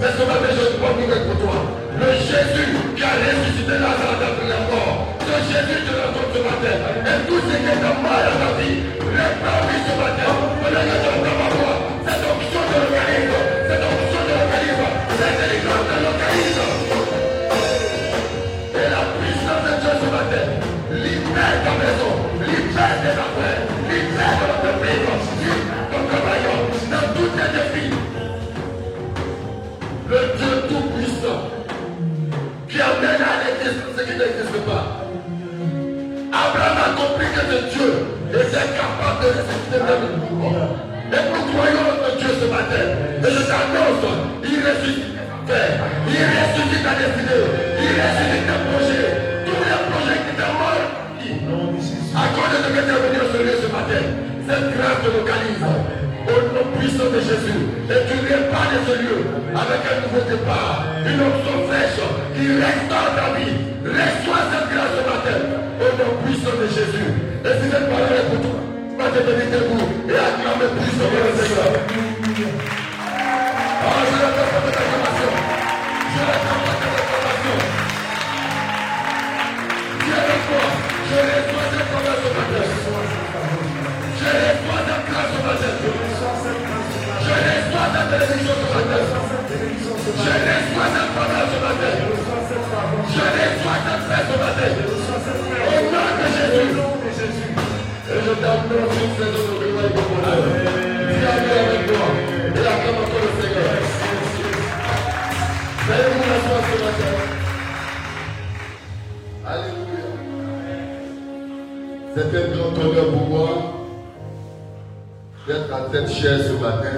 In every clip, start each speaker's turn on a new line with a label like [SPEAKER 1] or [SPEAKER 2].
[SPEAKER 1] Mais ce matin, je ne peux mourir pour toi. Le Jésus qui a ressuscité Lazare Jésus te ce matin. Et tout ce qui est de mal à ta vie, réparer ce matin. Pendant que tu entends ma voix, cette option de l'organisme, cette option de l'organisme, délivrance de l'organisme. Et la puissance de Dieu ce matin, libère ta maison, libère tes affaires, libère ton entreprise, libère ton travail, dans tous tes défis. Le Dieu tout-puissant, qui amène à l'existence ce qui n'existe pas. Compris que Dieu était capable de ressusciter même le mort. Et nous croyons notre Dieu ce matin. Et je t'annonce, il ressuscite il ressuscite ta destinée, il ressuscite tes projets, tous les projets qui étaient morts. À cause de ce que tu es venu Seigneur ce matin, cette grâce te localise au nom puissant de Jésus. Et tu répares de ce lieu avec un nouveau départ, une option fraîche qui restaure ta vie. Reçois cette au nom puissant de Jésus. Et si cette parole est pour toi, va te tenir debout et acclamer puissant le Seigneur. Ah, je l'attends pour cette acclamation. Je l'attends pour cette acclamation. Viens avec moi. Je reçois cette grâce ce matin. Je reçois cette grâce ce matin. Je reçois cette bénédiction ce matin. Je reçois cette C'est un grand honneur pour moi d'être à cette chaise ce matin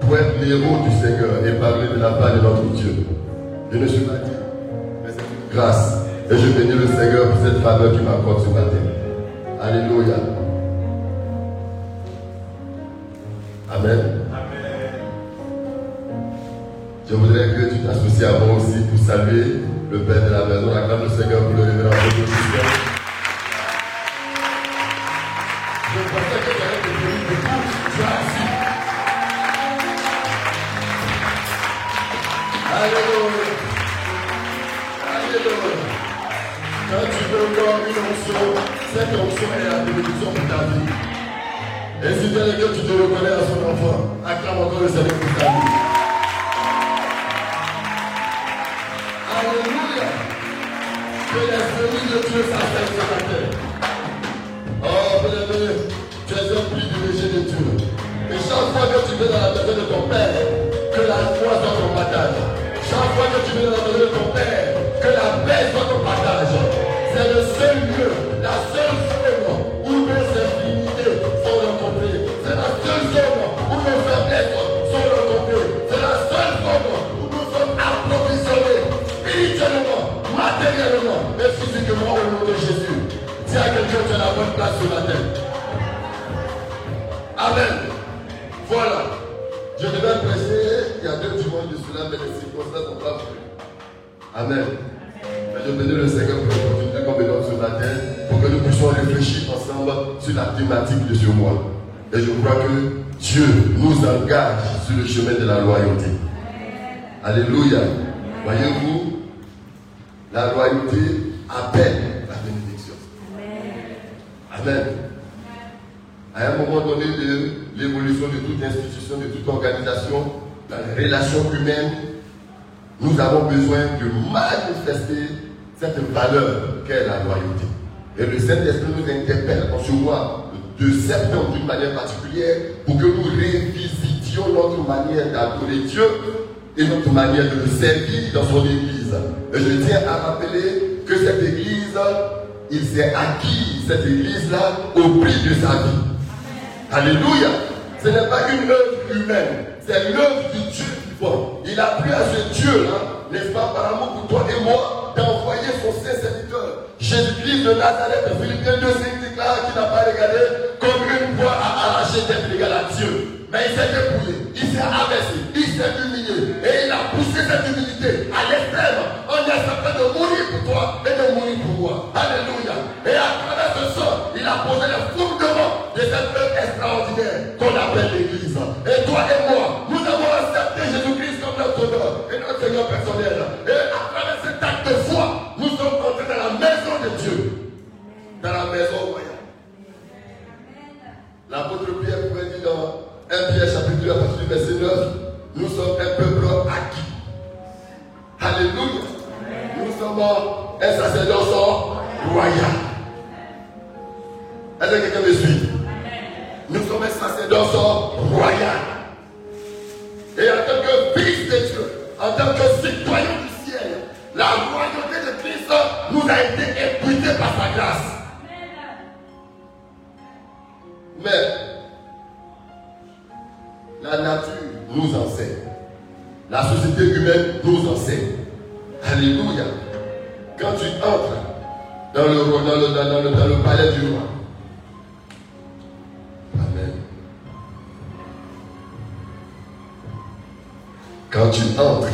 [SPEAKER 1] pour être l'héros du Seigneur et parler de la part de notre Dieu. Je ne suis pas dit, mais c'est une grâce. Et je bénis le Seigneur pour cette faveur qu'il m'accorde ce matin. Alléluia. Amen. Je voudrais que tu t'associes à moi aussi pour saluer de ce mois. Et je crois que Dieu nous engage sur le chemin de la loyauté. Alléluia. Voyez-vous, la loyauté appelle la bénédiction. Amen. À un moment donné de l'évolution de toute institution, de toute organisation, dans les relations humaines, nous avons besoin de manifester cette valeur qu'est la loyauté. Et le Saint-Esprit nous interpelle en ce mois de septembre d'une manière particulière pour que nous révisitions notre manière d'adorer Dieu et notre manière de le servir dans son Église. Et je tiens à rappeler que cette Église, il s'est acquis cette Église-là au prix de sa vie. Alléluia. Ce n'est pas une œuvre humaine, c'est l'œuvre du Dieu vivant. Il a pris à ce Dieu-là, n'est-ce pas, par amour pour toi et moi, d'envoyer son saint serviteur. Jésus-Christ de Nazareth, Philippiens 2, 5 déclare qu'il n'a pas regardé voie à arracher d'être égal à Dieu. Mais il s'est dépouillé, il s'est abaissé, il s'est humilié. Et il a poussé cette humilité à l'extrême en acceptant de mourir pour toi et de mourir pour moi. Alléluia. Et à travers ce sang, il a posé le fondement de cette œuvre extraordinaire qu'on appelle l'Église. Et toi et moi, 1 Pierre chapitre 2 à partir du verset 9, nous sommes un peuple acquis. Alléluia. Nous sommes un sacerdoce royal. Est-ce que quelqu'un me suit? Nous sommes un sacerdoce royal. Et en tant que fils de Dieu, en tant que citoyen du ciel, la royauté de Christ nous a été épuisée par sa grâce. Mais la nature nous enseigne. La société humaine nous enseigne. Alléluia. Quand tu entres dans le, dans le, dans palais du roi, Amen. Quand tu entres,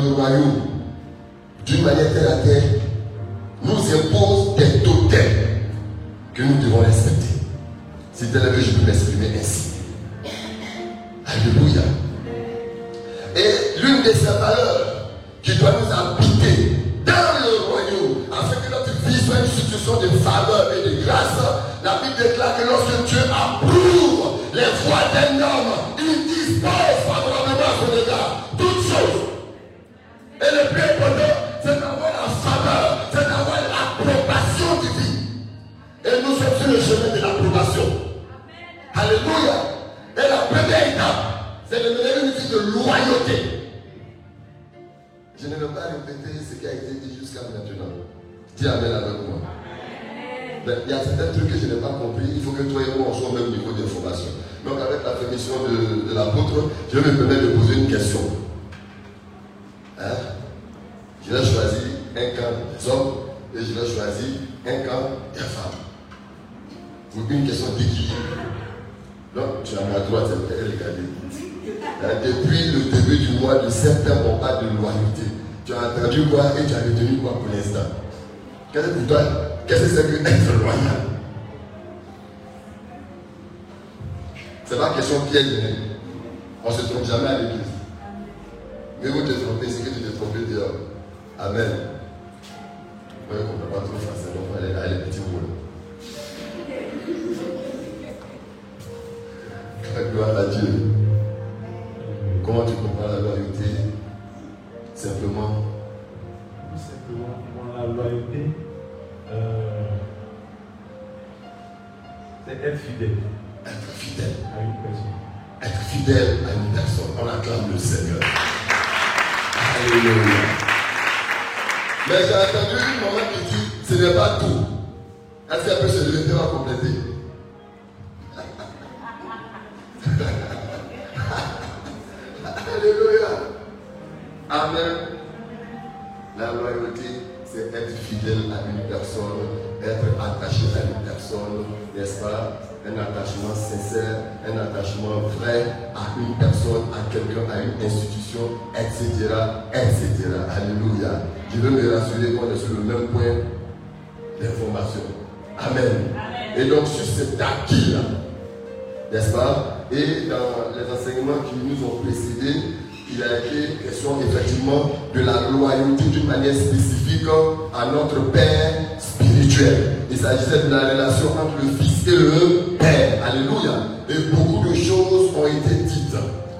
[SPEAKER 1] le royaume, d'une manière terre à terre, nous impose des totems que nous devons respecter. C'est tel que je peux m'exprimer ainsi. Alléluia. Et l'une de ces valeurs qui doit nous je me permettre de poser une question. Hein? Je vais choisir un camp des hommes et je vais choisir un camp des femmes. Pour une question d'équilibre. Donc tu as ma droite, c'est elle hein, Depuis le début du mois de septembre, on parle de loyauté. Tu as entendu quoi et tu as retenu quoi pour l'instant Qu'est-ce que pour toi? Qu'est-ce que c'est que être loyal? C'est pas question piège. Jamais à l'église. Mais vous te trompez, c'est que tu t'es trompé dehors. Amen. Vous ne comprenez pas trop français, donc pas tout. Est-ce qu'elle peut se lever à compléter Alléluia. Amen. La loyauté, c'est être fidèle à une personne, être attaché à une personne, n'est-ce pas? Un attachement sincère, un attachement vrai à une personne, à quelqu'un, à une institution, etc., etc. Alléluia. Je veux me rassurer qu'on est sur le même point d'information. Amen. Et donc, sur cet acquis-là, n'est-ce pas? Et dans les enseignements qui nous ont précédés, il a été question effectivement de la loyauté d'une manière spécifique à notre Père spirituel. Il s'agissait de la relation entre le Fils et le Père. Alléluia. Et beaucoup de choses ont été dites.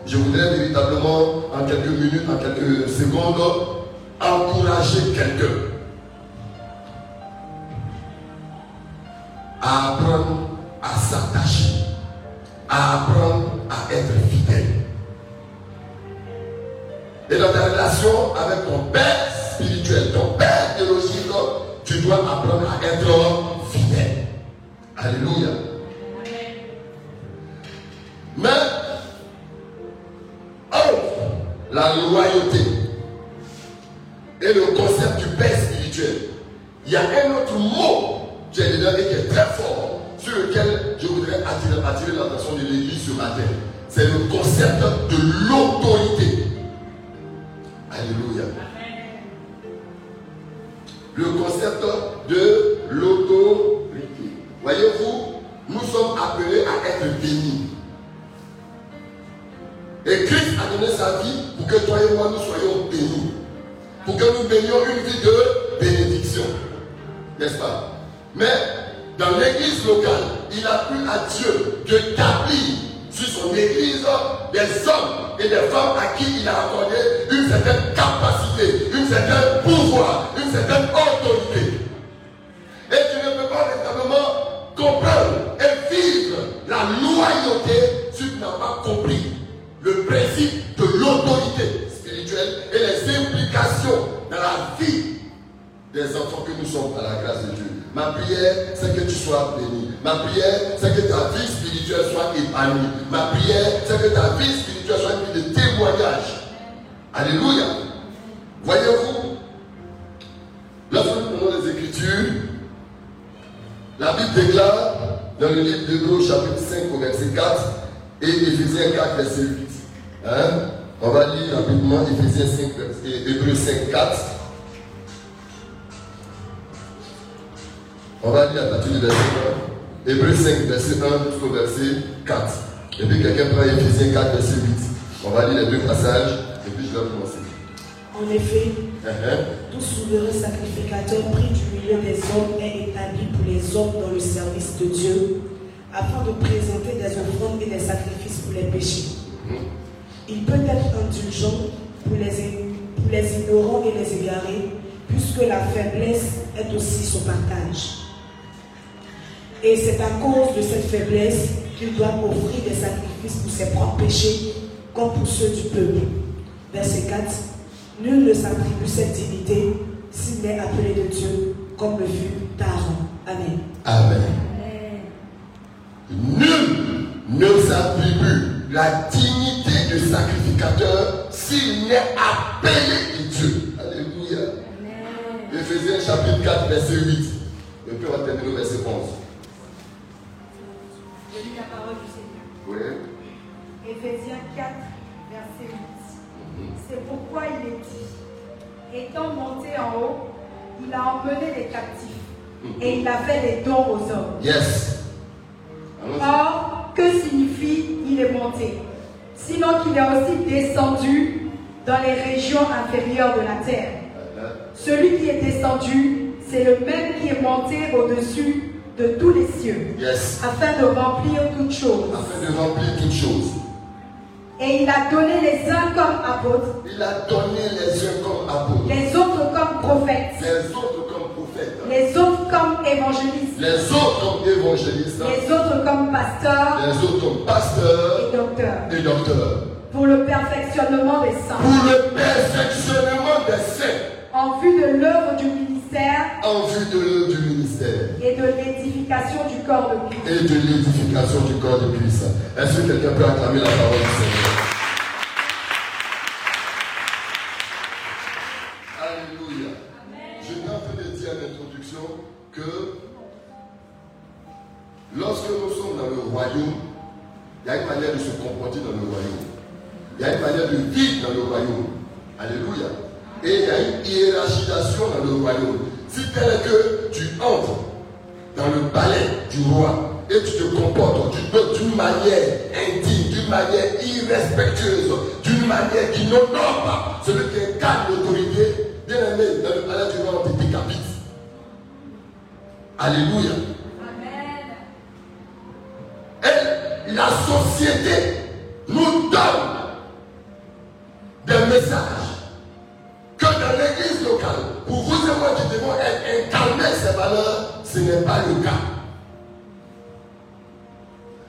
[SPEAKER 1] Je voudrais véritablement, en quelques minutes, en quelques secondes, encourager quelqu'un à apprendre à s'attacher à apprendre à être fidèle. Et dans ta relation avec ton père spirituel, ton père théologique, tu dois apprendre à être fidèle. Alléluia. Mais, oh, la loyauté et le concept du père spirituel, il y a un autre mot qui est dedans et qui est très fort sur lequel je voudrais attirer, l'attention de l'Église ce matin. C'est le concept de l'autorité. Alléluia. Le concept de l'autorité. Voyez-vous, nous sommes appelés à être bénis. Et Christ a donné sa vie pour que toi et moi nous soyons bénis. Pour que nous bénions une vie de bénédiction. N'est-ce pas? Mais dans l'église locale, il a plu à Dieu d'établir sur son église des hommes et des femmes à qui il a accordé une certaine capacité, une certaine pouvoir, une certaine autorité. Et tu ne peux pas véritablement comprendre et vivre la loyauté si tu n'as pas compris le principe de l'autorité spirituelle et les implications dans la vie des enfants que nous sommes à la grâce de Dieu. Ma prière, c'est que tu sois béni. Ma prière, c'est que ta vie spirituelle soit épanouie. Ma prière, c'est que ta vie spirituelle soit une de témoignage. Alléluia. Voyez-vous, lorsque nous prenons les Écritures, la Bible déclare dans le livre de chapitre 5, verset 4, et Éphésiens 4, verset 8. Hein? On va lire rapidement Ephésiens 5, verset- Hébreux 5, 4. On va lire à partir du verset 1. Hébreux 5, verset 1 jusqu'au verset 4. Et puis quelqu'un prend Ephésiens 4, verset 8. On va lire les deux passages et puis je vais commencer.
[SPEAKER 2] En effet,
[SPEAKER 1] Uh-huh.
[SPEAKER 2] tout souverain sacrificateur pris du milieu des hommes est établi pour les hommes dans le service de Dieu, afin de présenter des offrandes et des sacrifices pour les péchés. Il peut être indulgent pour les, pour les ignorants et les égarés, puisque la faiblesse est aussi son partage. Et c'est à cause de cette faiblesse qu'il doit offrir des sacrifices pour ses propres péchés, comme pour ceux du peuple. Verset 4. Nul ne s'attribue cette dignité s'il n'est appelé de Dieu, comme le fut Aaron. Amen.
[SPEAKER 1] Amen. Nul ne s'attribue la dignité de sacrificateur s'il n'est appelé de Dieu. Alléluia. Éphésiens chapitre 4, verset 8. Et puis on va terminer au verset 11.
[SPEAKER 3] La parole du Seigneur.
[SPEAKER 1] Oui.
[SPEAKER 3] Éphésiens 4, verset 8. C'est pourquoi il est dit, étant monté en haut, il a emmené les captifs et il a fait des dons aux hommes.
[SPEAKER 1] Yes.
[SPEAKER 3] Or, que signifie il est monté? Sinon qu'il est aussi descendu dans les régions inférieures de la terre. Celui qui est descendu, c'est le même qui est monté au-dessus de tous les cieux,
[SPEAKER 1] Yes.
[SPEAKER 3] afin de remplir toutes choses.
[SPEAKER 1] Afin de remplir toutes choses.
[SPEAKER 3] Et il a donné les uns comme apôtres,
[SPEAKER 1] Il a donné les uns comme apôtres,
[SPEAKER 3] les autres comme prophètes,
[SPEAKER 1] les autres comme prophètes,
[SPEAKER 3] les autres comme évangélistes,
[SPEAKER 1] les autres comme évangélistes,
[SPEAKER 3] les autres comme pasteurs
[SPEAKER 1] les autres comme pasteurs
[SPEAKER 3] et docteurs,
[SPEAKER 1] et docteurs.
[SPEAKER 3] pour le perfectionnement des saints,
[SPEAKER 1] Pour le perfectionnement des saints
[SPEAKER 3] en vue de l'œuvre du ministère
[SPEAKER 1] en vue de l'œuvre du ministère
[SPEAKER 3] et de l'édification du corps de Christ.
[SPEAKER 1] et de l'édification du corps de Christ. Est-ce que quelqu'un peut acclamer la parole du Seigneur? Alléluia. Je viens un peu de dire en introduction que lorsque nous sommes dans le royaume, il y a une manière de se comporter dans le royaume. Il y a une manière de vivre dans le royaume. Alléluia. Et il y a une hiérarchisation dans le royaume. Si tel est que tu entres dans le palais du roi et tu te comportes d'une- manière indigne, d'une manière irrespectueuse, d'une manière qui n'honore pas celui qui incarne l'autorité, bien aimé, dans le palais du roi, on te décapite. Alléluia. Et la société nous donne des messages que dans l'église locale, pour vous et moi qui devons être incarner ces valeurs, ce n'est pas le cas.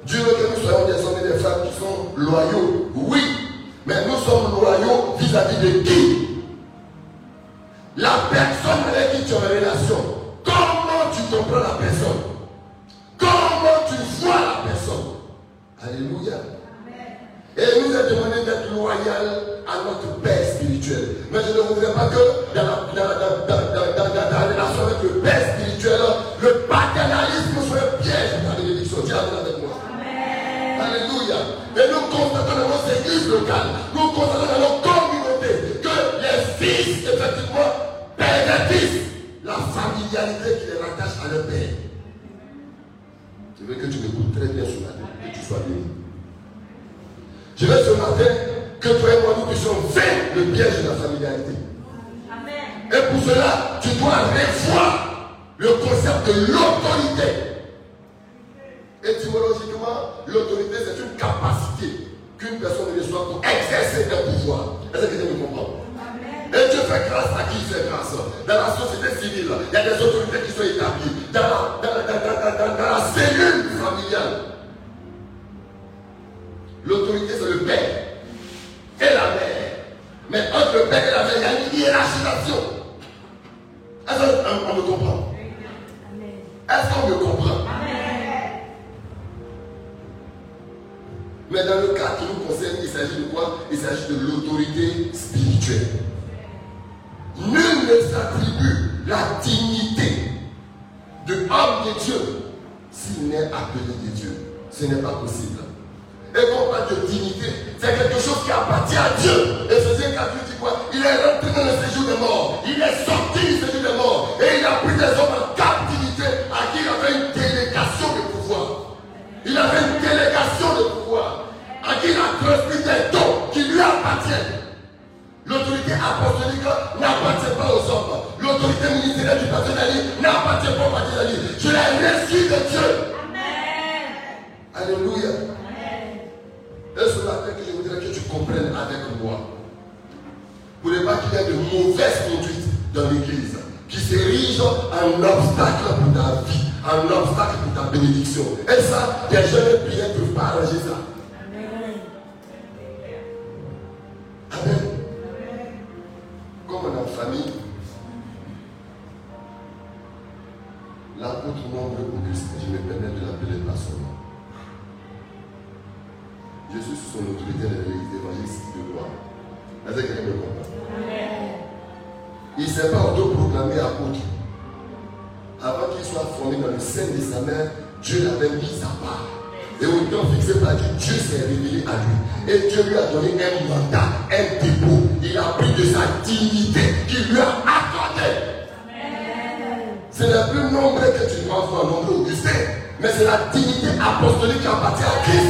[SPEAKER 1] Dieu veut que nous soyons des hommes et des femmes qui sont loyaux, oui, mais nous sommes loyaux vis-à-vis de qui? La personne avec qui tu es en relation. Comment tu comprends la personne? Comment tu vois la personne? Alléluia. Et il nous est demandé d'être loyal à notre Père pas que dans la, dans, dans- dans- dans- dans- dans la relation avec le Père spirituel, le paternalisme soit un piège de la bénédiction. Dieu Amen avec moi. Alléluia. Et nous constatons dans nos églises locales, nous constatons dans nos communautés que les fils, effectivement, pervertissent la familialité qui les rattache à leur père. Je veux que tu m'écoutes très bien ce matin, que tu sois béni. Je veux ce matin que toi et moi nous puissions faire le piège de la familialité. Et pour le concept de l'autorité. Et ça, les jeunes prières ne peuvent pas ça. Dieu lui a donné un mandat, un dépôt. Il a pris de sa dignité qu'il lui a accordé. Ce n'est plus nombre que tu dois voir, nombre Augustin, mais c'est la dignité apostolique qui appartient à Christ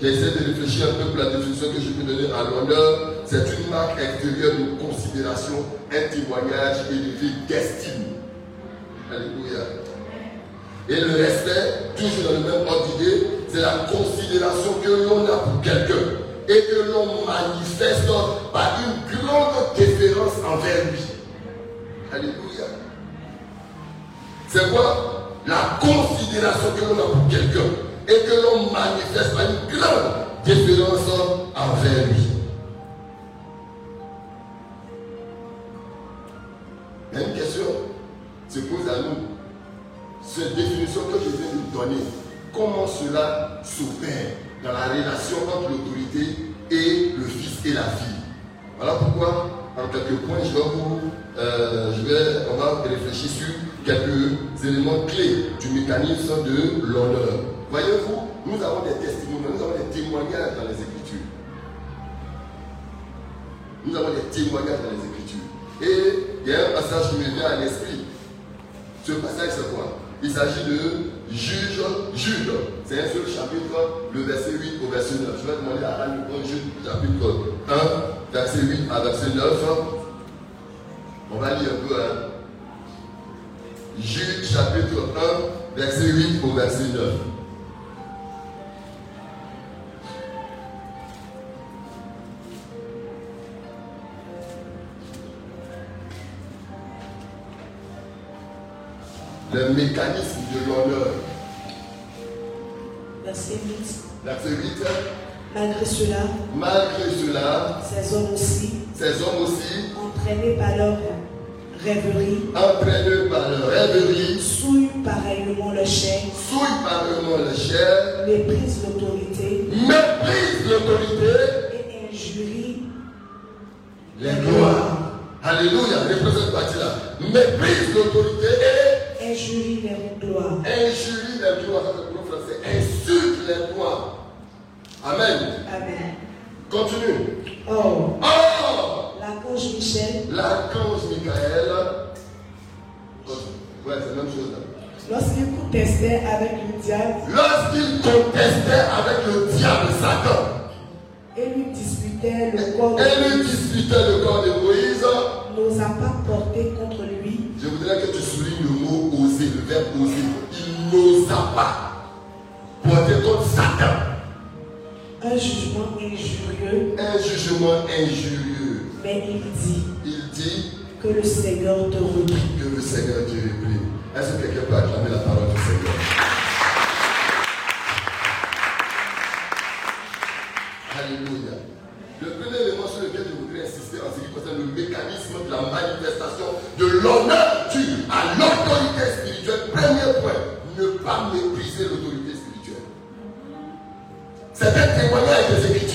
[SPEAKER 1] J'essaie de réfléchir un peu pour la définition que je peux donner à l'honneur. C'est une marque extérieure de considération, un témoignage et de vie d'estime. Alléluia. Et le respect, toujours dans le même ordre d'idée, c'est la considération que l'on a pour quelqu'un et que l'on manifeste par une grande déférence envers lui. Alléluia. C'est quoi? La considération que l'on a pour quelqu'un et que l'on manifeste une grande déférence envers lui. Une question se pose à nous. Cette définition que je viens de donner, comment cela s'opère dans la relation entre l'autorité et le fils et la fille? Voilà pourquoi, en quelques points, je, euh, je vais, on va réfléchir sur quelques éléments clés du mécanisme de l'honneur. Voyez-vous, nous avons des testimonies, nous avons des témoignages dans les Écritures. Nous avons des témoignages dans les Écritures. Et il y a un passage qui me vient à l'esprit. Ce passage, c'est quoi? Il s'agit de juge, Jude. C'est un seul chapitre, le verset 8 au verset 9. Je vais demander à Anne de Jude, chapitre 1, verset 8 à verset 9. On va lire un peu. Hein. Jude, chapitre 1, verset 8 au verset 9. Le mécanisme de l'honneur.
[SPEAKER 2] Verset 8.
[SPEAKER 1] Verset 8.
[SPEAKER 2] Malgré cela,
[SPEAKER 1] malgré cela,
[SPEAKER 2] ces hommes aussi,
[SPEAKER 1] ces hommes aussi,
[SPEAKER 2] entraînés par leur rêverie,
[SPEAKER 1] entraînés par leur rêverie,
[SPEAKER 2] souillent pareillement le chair,
[SPEAKER 1] souillent pareillement le chair,
[SPEAKER 2] méprisent l'autorité,
[SPEAKER 1] méprisent l'autorité
[SPEAKER 2] et injurient
[SPEAKER 1] les gloires. Alléluia, représente partie là. Méprisent l'autorité
[SPEAKER 2] Injurie les gloires.
[SPEAKER 1] Injurie les gloires, ça c'est le mot français. Insulte les gloires. Amen.
[SPEAKER 2] Amen.
[SPEAKER 1] Continue.
[SPEAKER 2] Or,
[SPEAKER 1] Or,
[SPEAKER 2] l'archange Michel,
[SPEAKER 1] l'archange Michael, ouais, c'est la même chose. là.
[SPEAKER 2] lorsqu'il contestait avec le diable
[SPEAKER 1] Lorsqu'il contestait avec le diable Satan
[SPEAKER 2] et lui disputait le corps
[SPEAKER 1] et
[SPEAKER 2] pas porter contre
[SPEAKER 1] Satan
[SPEAKER 2] un jugement injurieux,
[SPEAKER 1] un jugement injurieux.
[SPEAKER 2] mais il dit
[SPEAKER 1] Il dit
[SPEAKER 2] que le Seigneur te reprie.
[SPEAKER 1] que le Seigneur te replie. Est-ce que quelqu'un peut acclamer la parole du Seigneur? Alléluia. Le premier élément sur lequel je voudrais insister en ce qui concerne le mécanisme de la manifestation de l'honneur C'est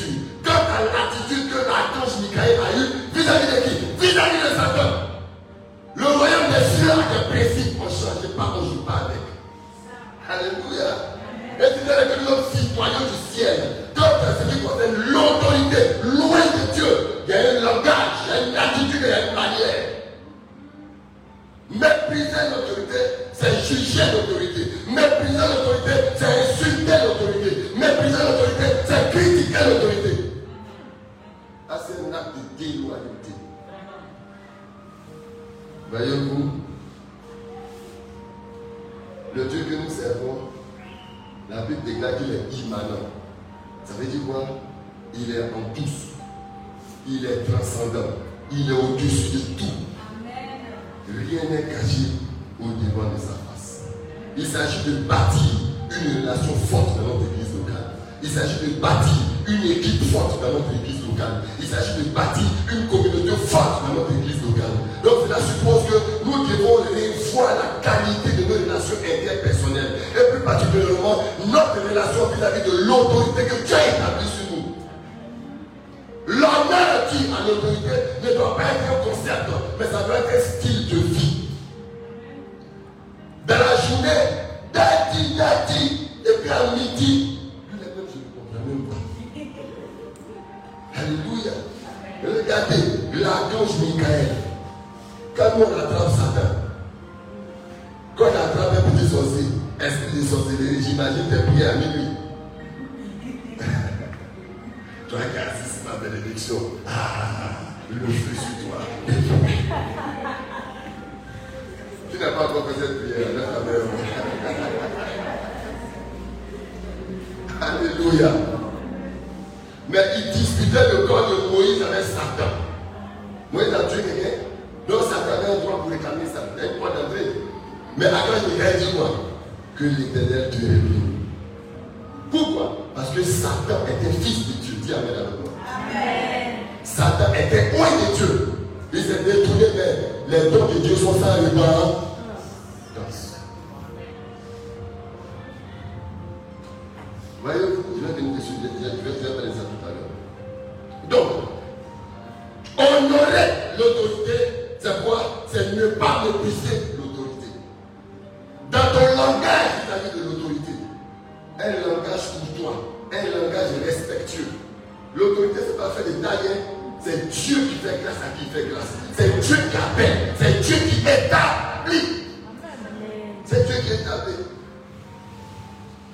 [SPEAKER 1] bâtir une équipe forte dans notre église locale. Il s'agit de bâtir une communauté forte dans notre église locale. Donc cela suppose que nous devons revoir la qualité de nos relations interpersonnelles. Et plus particulièrement notre relation vis-à-vis de l'autorité que Dieu a établie sur nous. L'honneur qui à l'autorité ne doit pas être un concept, mais ça doit être un style de vie. Dans la journée, a dit, et puis à midi, Regardez, l'archange Michael, quand on attrape Satan, quand on attrape un petit sorcier, esprit de sorcellerie, j'imagine tes prières à minuit. Toi qui assistes ma bénédiction, ah, le feu sur toi. tu n'as pas encore fait cette prière. Alléluia. Mais Michael dit quoi? Que l'éternel te réunit. Pourquoi? Parce que Satan était fils de Dieu. Dis Amen avec moi. Satan était loin de Dieu. Il s'est détourné, mais les dons de Dieu sont sans c'est Dieu qui fait grâce à qui fait grâce. C'est Dieu qui appelle, c'est Dieu qui établit. C'est Dieu qui établit.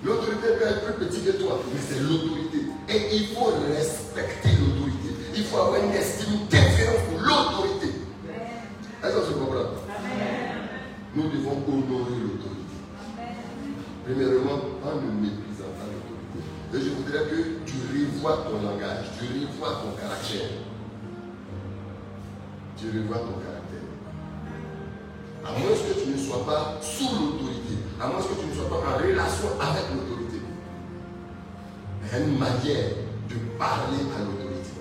[SPEAKER 1] L'autorité peut être plus petite que toi, mais c'est l'autorité. Et il faut respecter l'autorité. Il faut avoir une estime différente pour l'autorité. Est-ce que tu comprends? Nous devons honorer l'autorité. Premièrement, en l'autorité. Et je voudrais que tu revois ton langage, tu revois ton caractère. Tu revois ton caractère. À moins que tu ne sois pas sous l'autorité, à moins que tu ne sois pas en relation avec l'autorité. Il y a une manière de parler à l'autorité.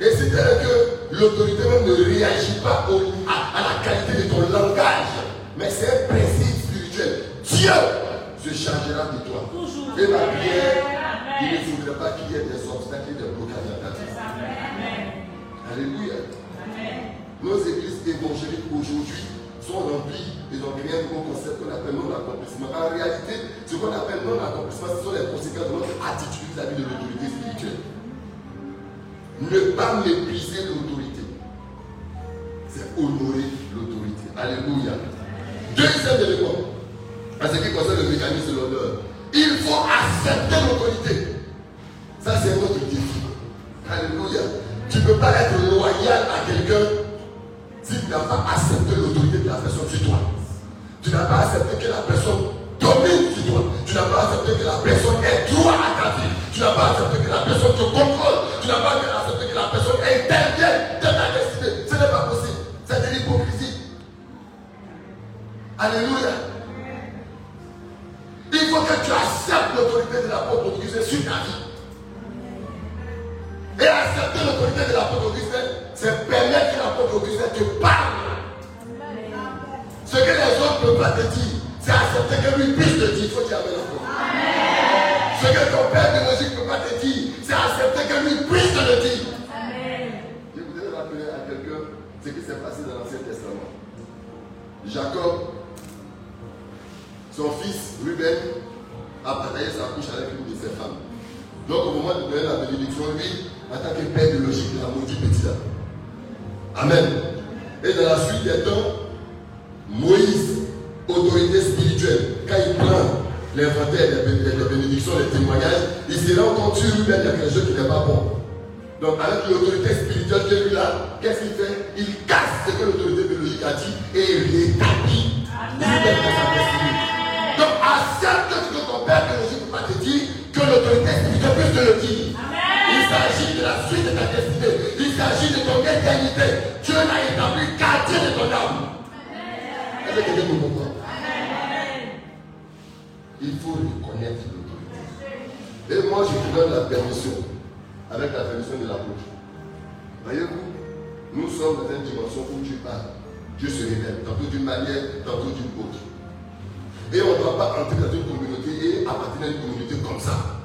[SPEAKER 1] Et c'est-à-dire que l'autorité même ne réagit pas à la qualité de on devient un concept qu'on appelle non-accomplissement. En réalité, ce qu'on appelle non-accomplissement, ce sont les conséquences de notre attitude vis-à-vis de l'autorité spirituelle. Ne pas mépriser l'autorité, c'est honorer l'autorité. Alléluia. Deuxième élément, moment de donner la bénédiction, lui, en tant que père biologique, il a maudit petit. Amen. Et dans la suite des temps, Moïse, autorité spirituelle, quand il prend l'inventaire des, bénédictions, des témoignages, il se rend compte lui-même y a quelque chose qui n'est pas bon. Donc avec l'autorité spirituelle est lui là, qu'est-ce qu'il fait? Il casse ce que l'autorité biologique a dit et il rétablit lui-même Dieu l'a établi quartier de Il faut reconnaître l'autorité. Et moi, je te donne la permission, avec la permission de l'apôtre. Voyez-vous, nous sommes dans une dimension où Dieu parle. Dieu se révèle, tantôt d'une manière, tantôt d'une autre. Et on ne doit pas entrer dans une communauté et appartenir à une communauté comme ça.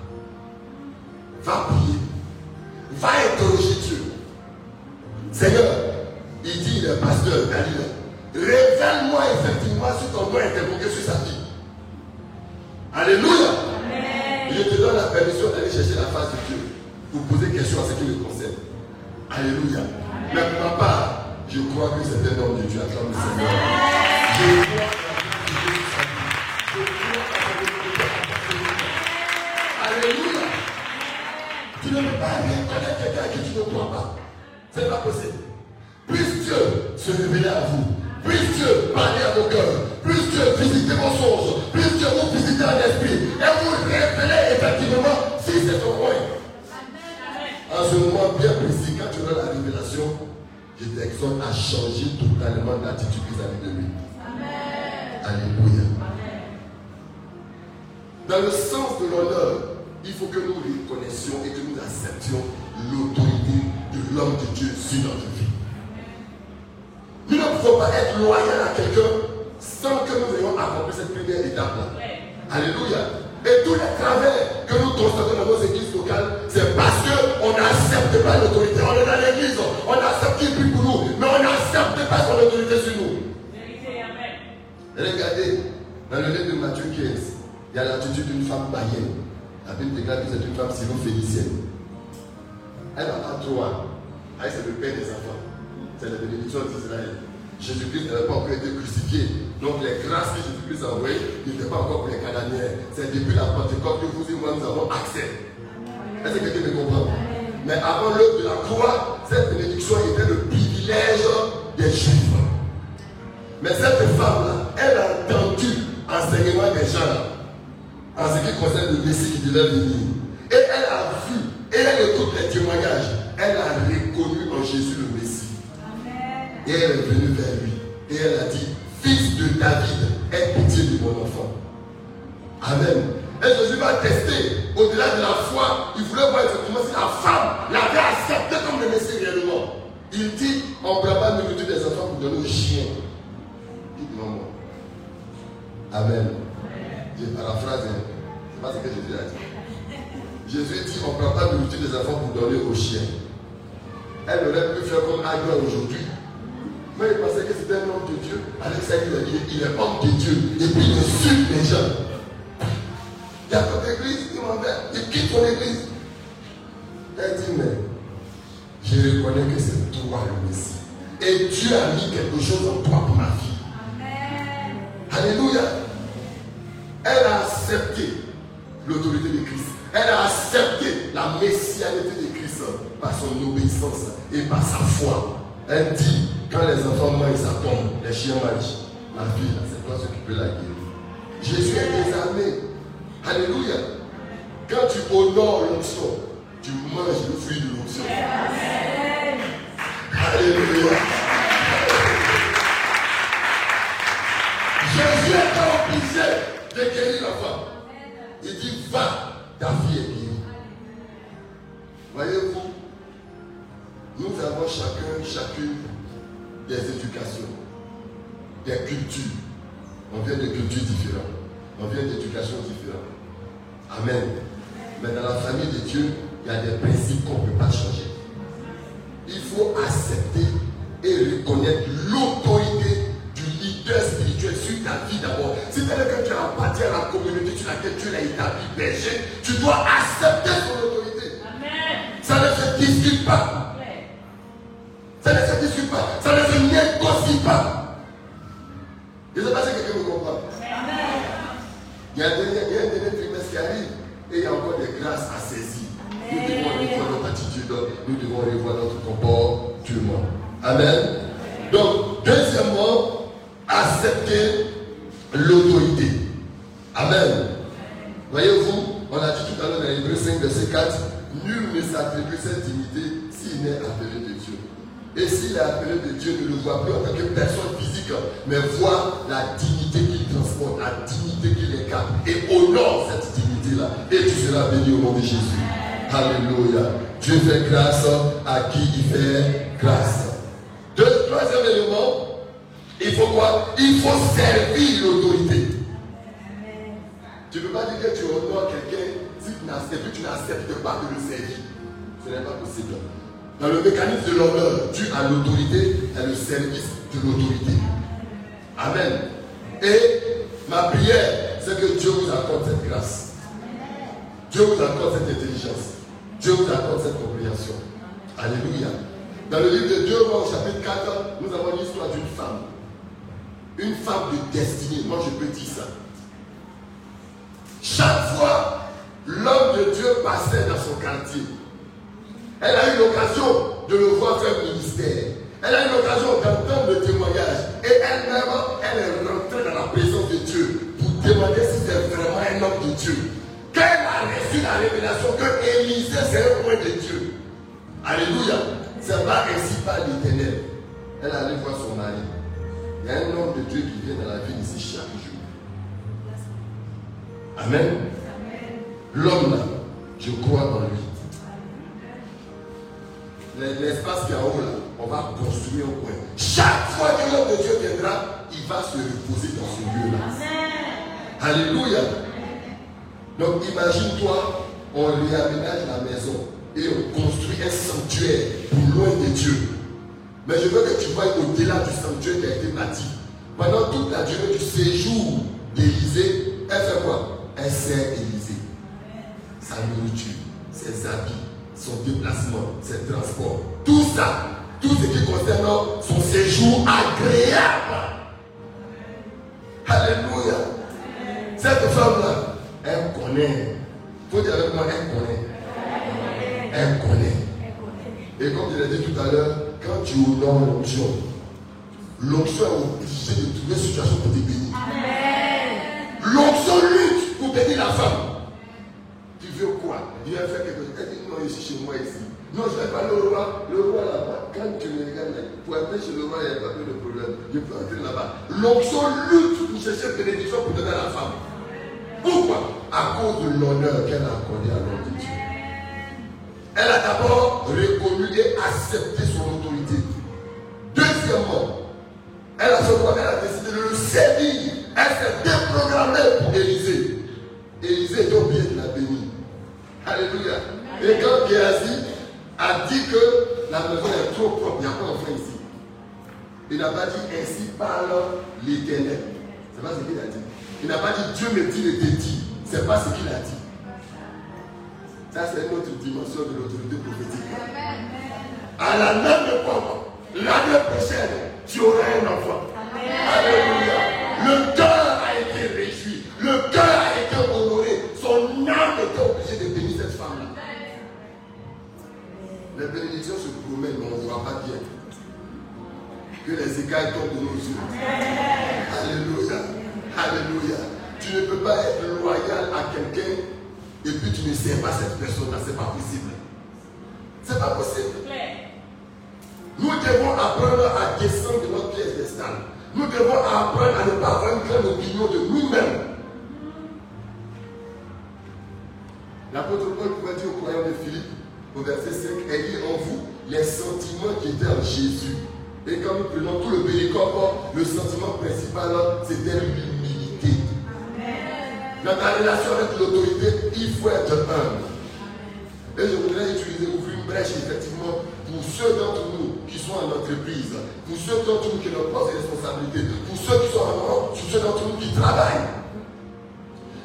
[SPEAKER 1] Va prier. Va interroger Dieu. Seigneur, il dit, le pasteur Galilée, révèle-moi effectivement si ton nom est invoqué sur sa vie. Alléluia. Je te donne la permission d'aller chercher la face de Dieu pour poser question à ce qui le concerne. Alléluia. Mais pour ma part, je crois que c'est un homme de Dieu. Acclame le Seigneur. Je crois Alléluia. Tu ne peux pas reconnaître quelqu'un à qui tu ne crois pas. Ce n'est pas possible. Puisse Dieu se révéler à vous. Puisse Dieu parler à vos cœurs. Puisse Dieu visiter vos songes. Puisse Dieu vous visiter en esprit. Et vous révéler effectivement si c'est ton point. En ce moment bien précis, quand tu auras la révélation, je t'exhorte à changer totalement d'attitude vis-à-vis de lui. Alléluia. Dans le sens de l'honneur, il faut que nous reconnaissions et que nous acceptions l'autorité de l'homme de Dieu sur notre vie. Nous ne pouvons pas être loyaux à quelqu'un sans que nous ayons accompli cette première étape-là. Alléluia. Et tous les travers que nous constatons dans nos églises locales, c'est parce qu'on n'accepte pas l'autorité. On est dans l'église, on accepte qu'il prie pour nous, mais on n'accepte pas son autorité sur nous. Regardez, dans le livre de Matthieu 15, il y a l'attitude d'une femme païenne. La Bible déclare que c'est une femme syro-phénicienne. Elle n'a pas droit. Elle, c'est le père des enfants. C'est la bénédiction d'Israël. Jésus-Christ n'avait pas encore été crucifié. Donc les grâces que Jésus-Christ a envoyées n'étaient pas encore pour les Cananéens. C'est depuis la Pentecôte que vous et moi nous avons accès. Est-ce que quelqu'un me comprend? Mais avant l'œuvre de la croix, cette bénédiction était le privilège des Juifs. Mais cette femme-là, elle a entendu l'enseignement des gens en ce qui concerne le Messie qui devait venir. Et elle a vu, et elle écoute les témoignages. Elle a reconnu en Jésus le Messie. Et elle est venue vers lui. Et elle a dit, Fils de David, aie pitié de mon enfant. Amen. Et Jésus va tester, au-delà de la foi, il voulait voir effectivement si la femme l'avait accepté comme le Messie réellement. Il dit, on ne pas nourriture des enfants pour donner aux chiens. Dites-moi moi. Amen. Je paraphrase, hein. c'est pas ce que Jésus a dit. Jésus dit, on ne prend pas nourriture des enfants pour donner aux chiens. Elle aurait pu faire comme Agra aujourd'hui. Mais il pensait que c'était un homme de Dieu. Avec ça, il il est homme de Dieu. Et puis il insulte les gens. Il y a ton église, il m'en il quitte ton église. Elle dit, mais j'ai reconnais que c'est toi le Messie. Et Dieu a mis quelque chose en toi pour ma vie. Alléluia. Elle a accepté l'autorité de Christ. Elle a accepté la messianité de Christ par son obéissance et par sa foi. Elle dit, quand les enfants mangent, ça tombe, les chiens mangent. Ma fille, c'est toi ce qui peut la guérir. Jésus est désarmé. Alléluia. Quand tu honores l'onction, tu manges le fruit de l'onction. Moi, je peux dire ça. Chaque fois, l'homme de Dieu passait dans son quartier. Elle a eu l'occasion de le voir faire ministère. Elle a eu l'occasion d'entendre le témoignage. Et elle-même, elle est rentrée dans la présence de Dieu pour demander si c'est vraiment un homme de Dieu. Qu'elle a reçu la révélation que Élisée, c'est un point de Dieu. Alléluia. C'est pas ainsi par l'éternel. Elle allait voir son mari. Il y a un homme de Dieu qui vient dans la vie ici chaque jour. Amen. L'homme là, je crois en lui. L'espace qui est en haut là, on va construire un point. Chaque fois que l'homme de Dieu viendra, il va se reposer dans ce lieu-là. Alléluia. Donc imagine-toi, on réaménage la maison et on construit un sanctuaire pour loin de Dieu. Mais je veux que tu vois au-delà du sanctuaire qui a été bâti. Pendant toute la durée du séjour d'Élysée, elle fait quoi? Elle sert Élysée. Sa nourriture, ses habits, son déplacement, ses transports. Tout ça, tout ce qui concerne son séjour agréable. Alléluia. Cette femme-là, elle connaît. Faut dire avec moi, elle connaît. Elle connaît. Et comme je l'ai dit tout à l'heure, quand tu honores l'onction, l'onction est obligée de trouver une situation pour te bénir. L'onction lutte pour bénir la femme. Tu veux quoi? Il va faire quelque chose. Elle dit non, ici chez moi ici. Non, je vais parler au roi. Le roi là-bas, quand tu me regardes, pour entrer chez le roi, il n'y a pas de problème. Je peux entrer là-bas. L'onction lutte pour chercher bénédiction pour donner à la femme. Pourquoi? À cause de l'honneur qu'elle a accordé à l'homme de Dieu. Elle a d'abord reconnu et accepté son autorité. Deuxièmement, elle a fait quoi? Elle a décidé de le servir. Elle s'est déprogrammée pour Élysée. Élysée était obligé de la bénir. Alléluia. Et quand Géasi a dit que la maison est trop propre, il n'y a pas d'enfant ici. Il n'a pas dit ainsi parle l'éternel. C'est pas ce qu'il a dit. Il n'a pas dit Dieu me dit de te dire. C'est pas ce qu'il a dit. Ça, c'est une autre dimension de l'autorité prophétique. À la même époque, l'année prochaine, tu auras un enfant. Alléluia. Le cœur a été réjoui. Le cœur a été honoré. Son âme était obligée de bénir cette femme-là. Les bénédictions se promènent, mais on ne voit pas bien. Que les écailles tombent de nos yeux. Alléluia. Alléluia. Tu ne peux pas être loyal à quelqu'un et puis tu ne sais pas cette personne-là. Ce n'est pas possible. Ce n'est pas possible. Nous devons apprendre à descendre de notre pièce d'estal. Nous devons apprendre à ne pas avoir une grande opinion de nous-mêmes. L'apôtre Paul pouvait dire aux croyants de Philippe, au verset 5, ayez en vous les sentiments qui étaient en Jésus. Et quand nous prenons tout le péricope, le sentiment principal, c'était l'humilité. Dans ta relation avec l'autorité, il faut être humble. Et je voudrais utiliser, ouvrir une brèche effectivement pour ceux d'entre nous qui sont en entreprise, pour ceux d'entre nous qui ont pas de responsabilités, pour ceux qui sont en pour ceux d'entre nous qui travaillent.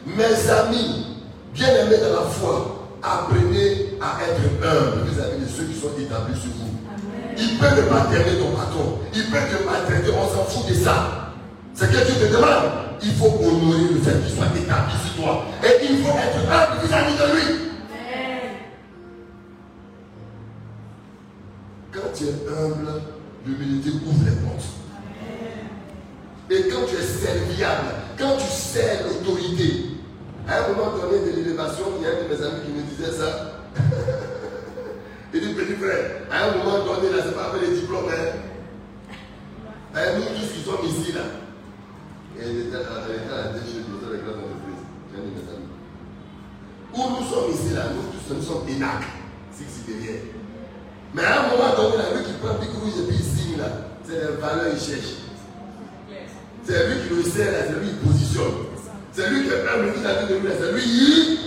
[SPEAKER 1] Mes amis, bien-aimés dans la foi, apprenez à être humble vis-à-vis de ceux qui sont établis sur vous. Il peut ne pas t'aimer ton patron, il peut te maltraiter, on s'en fout de ça. C'est que tu te demandes. Il faut honorer le fait qu'il soit établi sur toi. Et il faut être humble vis-à-vis de lui. Quand tu es humble, l'humilité ouvre les portes. Et quand tu es serviable, quand tu sais l'autorité, à un moment donné de l'élévation, il y a un de mes amis qui me disait ça. il dit, petit frère, à un moment donné, là, c'est pas avec les diplômes, hein. hein nous tous qui sommes ici, là. Et il était à chez nous, dans les grandes entreprises. J'ai de mes amis. Où nous sommes ici, là, nous tous, nous sommes ENAC, c'est derrière. Mais à un moment donné, la lui qui prend Big Rouge et puis il signe là, c'est les valeurs qu'il cherche. C'est lui qui le sert c'est lui qui positionne. C'est lui qui même le la vie de lui, c'est lui qui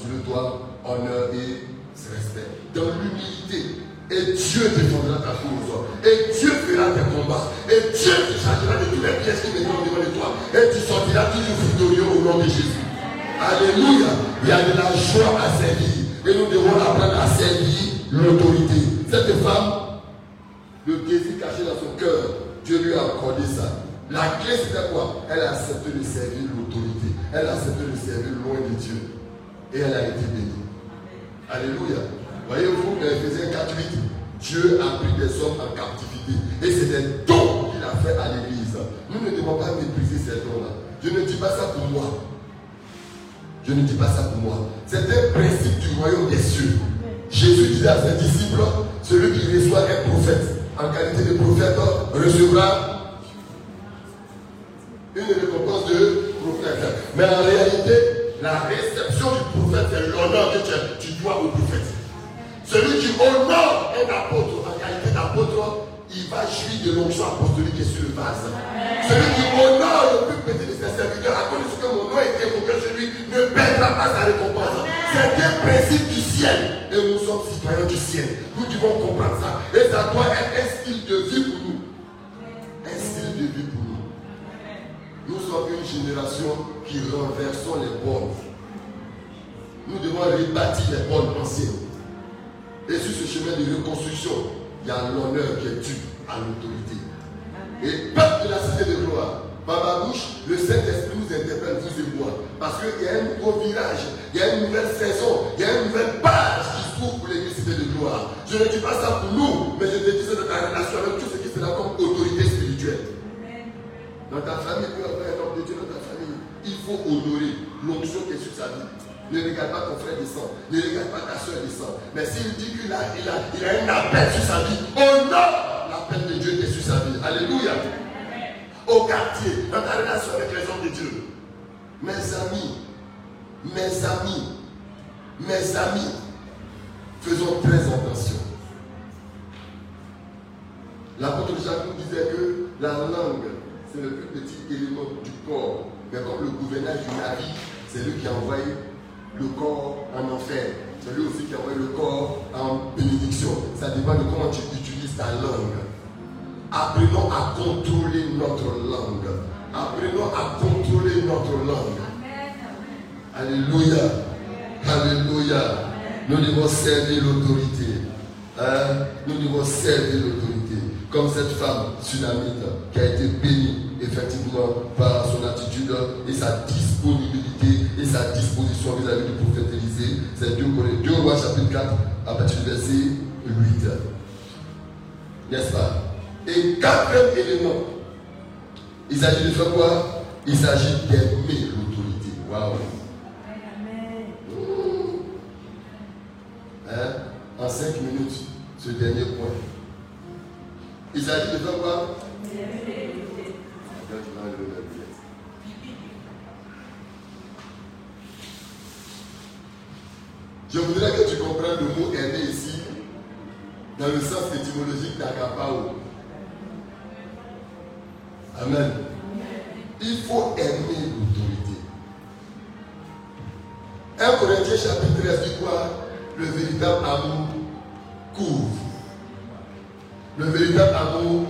[SPEAKER 1] tu le dois honneur et respect. Dans l'humilité, et Dieu défendra ta cause. Et Dieu fera tes combats. Et Dieu te chargera de toutes les pièces qui mettront devant de toi. Et tu sortiras toujours victorieux au nom de Jésus. Alléluia. Il y a de la joie à servir. Et nous devons apprendre à servir l'autorité. Cette femme, le désir caché dans son cœur, Dieu lui a accordé ça. La clé, c'était quoi? Elle a accepté de servir l'autorité. Elle a accepté de servir loin de Dieu. Et elle a été bénie. Alléluia. Voyez-vous, dans Ephésiens 4, 8, Dieu a pris des hommes en captivité. Et c'est des dons qu'il a fait à l'église. Nous ne devons pas mépriser ces dons-là. Je ne dis pas ça pour moi. Je ne dis pas ça pour moi. C'est un principe du royaume des cieux. Jésus disait à ses disciples, celui qui reçoit un prophète en qualité de prophète recevra une récompense de prophète. Mais en réalité, la réception du prophète, c'est l'honneur que tu dois au prophète. Celui qui honore un apôtre en qualité d'apôtre, il va jouir de l'onction apostolique qui est sur le vase. Celui qui honore le plus petit de ses serviteurs, à cause de ce que mon nom est évoqué chez lui, ne perdra pas sa récompense. C'est un principe du ciel. Et nous sommes citoyens du ciel. Nous devons comprendre ça. Et ça doit être un style de vie pour nous. Un style de vie pour nous. Nous sommes une génération qui renversons les bonnes. Nous devons rebâtir les bonnes anciennes. Et sur ce chemin de reconstruction, il y a l'honneur qui est dû à l'autorité. Et peuple de la cité de gloire, par ma bouche, le Saint-Esprit nous interpelle, vous et moi. Parce qu'il y a un nouveau virage, il y a une nouvelle saison, il y a une nouvelle page qui s'ouvre pour l'église cité de gloire. Je ne dis pas ça pour nous, mais je te dis ça dans ta relation avec tout ce qui sera comme autorité spirituelle. Dans ta famille, peut avoir un homme de Dieu dans ta famille il faut honorer l'onction qui est sur sa vie. Ne regarde pas ton frère de sang. Ne regarde pas ta soeur de. Mais s'il dit qu'il a, il a, il a, un appel sur sa vie, honore l'appel de Dieu qui est sur sa vie. Alléluia. Au quartier, dans ta relation avec les hommes de Dieu. Mes amis, mes amis, mes amis, faisons très attention. L'apôtre Jacques nous disait que la langue, c'est le plus petit élément du corps. Mais comme le gouverneur du navire, c'est lui qui a envoyé le corps en enfer, c'est lui aussi qui a envoyé le corps en bénédiction. Ça dépend de comment tu utilises ta langue. Apprenons à contrôler notre langue. Apprenons à contrôler notre langue. Alléluia. Alléluia. Nous devons servir l'autorité. Hein? Nous devons servir l'autorité comme cette femme tsunamite qui a été bénie effectivement par son attitude et sa disponibilité et sa disposition vis-à-vis -vis du prophète Élisée. C'est 2 2 Rois chapitre 4 à partir du verset 8. N'est-ce pas? Et quatrième élément, il s'agit de faire quoi? Il s'agit d'aimer l'autorité. Waouh hein? En cinq minutes, ce dernier point. Isaïe devait quoi Je voudrais que tu comprennes le mot aimer ici, dans le sens étymologique d'agapao. Amen. Il faut aimer l'autorité. 1 Corinthiens chapitre 13 dit quoi? Le véritable amour couvre le véritable amour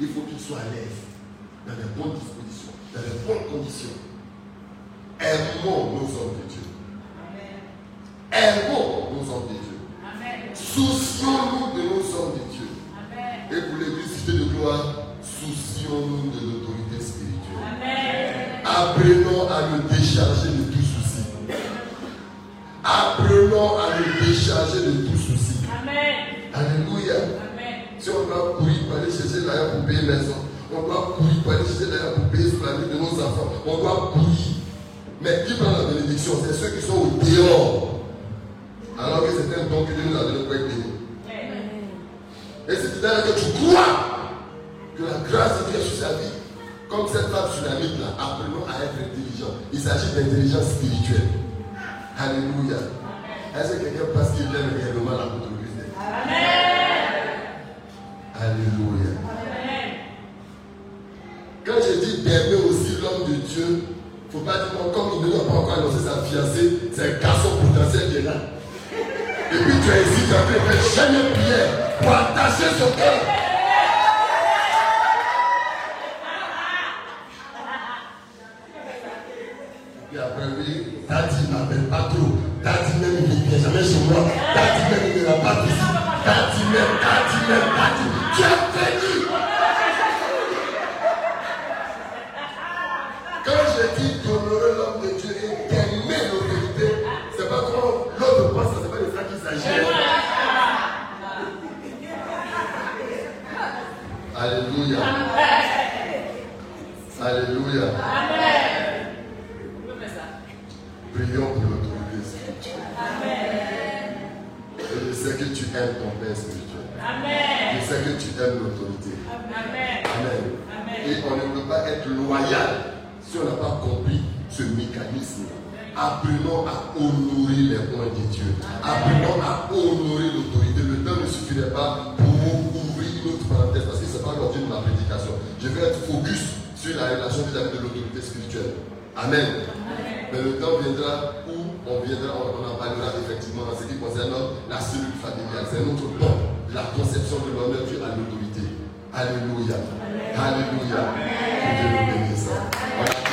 [SPEAKER 1] il faut qu'il soit à l'aise, dans les bonnes dispositions, dans les bonnes conditions. Aimons nos hommes de Dieu. Aimons nos hommes de Dieu. Soucions-nous de nos hommes de Dieu. Et pour l'église de gloire, soucions-nous de l'autorité spirituelle. Amen. Apprenons à le On doit prier, pas décider d'ailleurs pour payer sur la vie de nos enfants. On doit prier. Mais qui prend la bénédiction? C'est ceux qui sont au nourrit les points de Dieu. Apprenons à honorer l'autorité. Le temps ne suffirait pas pour ouvrir une autre parenthèse parce que ce n'est pas l'objet de ma prédication. Je vais être focus sur la relation vis-à-vis de l'autorité spirituelle. Amen. Mais le temps viendra où on viendra, on, en parlera effectivement en ce qui concerne la cellule familiale. C'est notre temps, la conception de l'honneur dû à l'autorité. Alléluia. Alléluia. Que Dieu nous bénisse.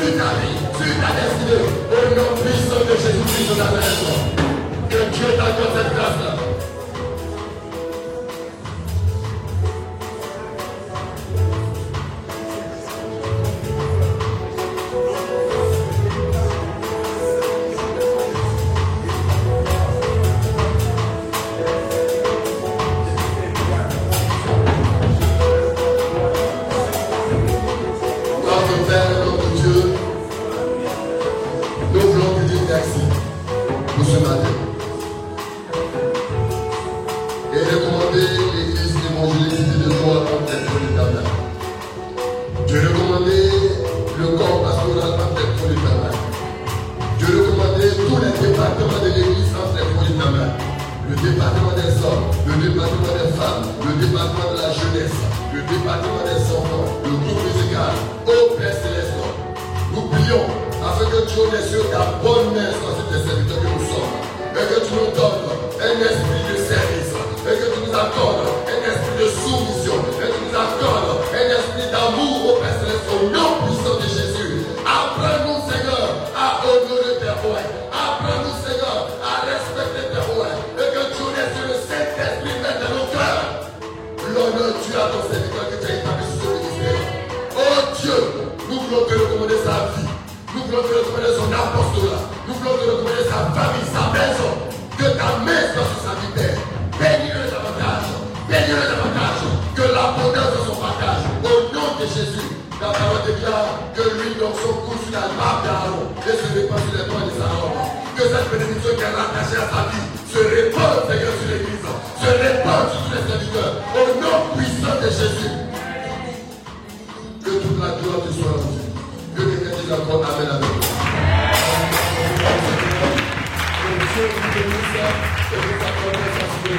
[SPEAKER 1] Suis ta vie, suis ta destinée. Au nom puissant de Jésus-Christ de Nazareth. Que Dieu.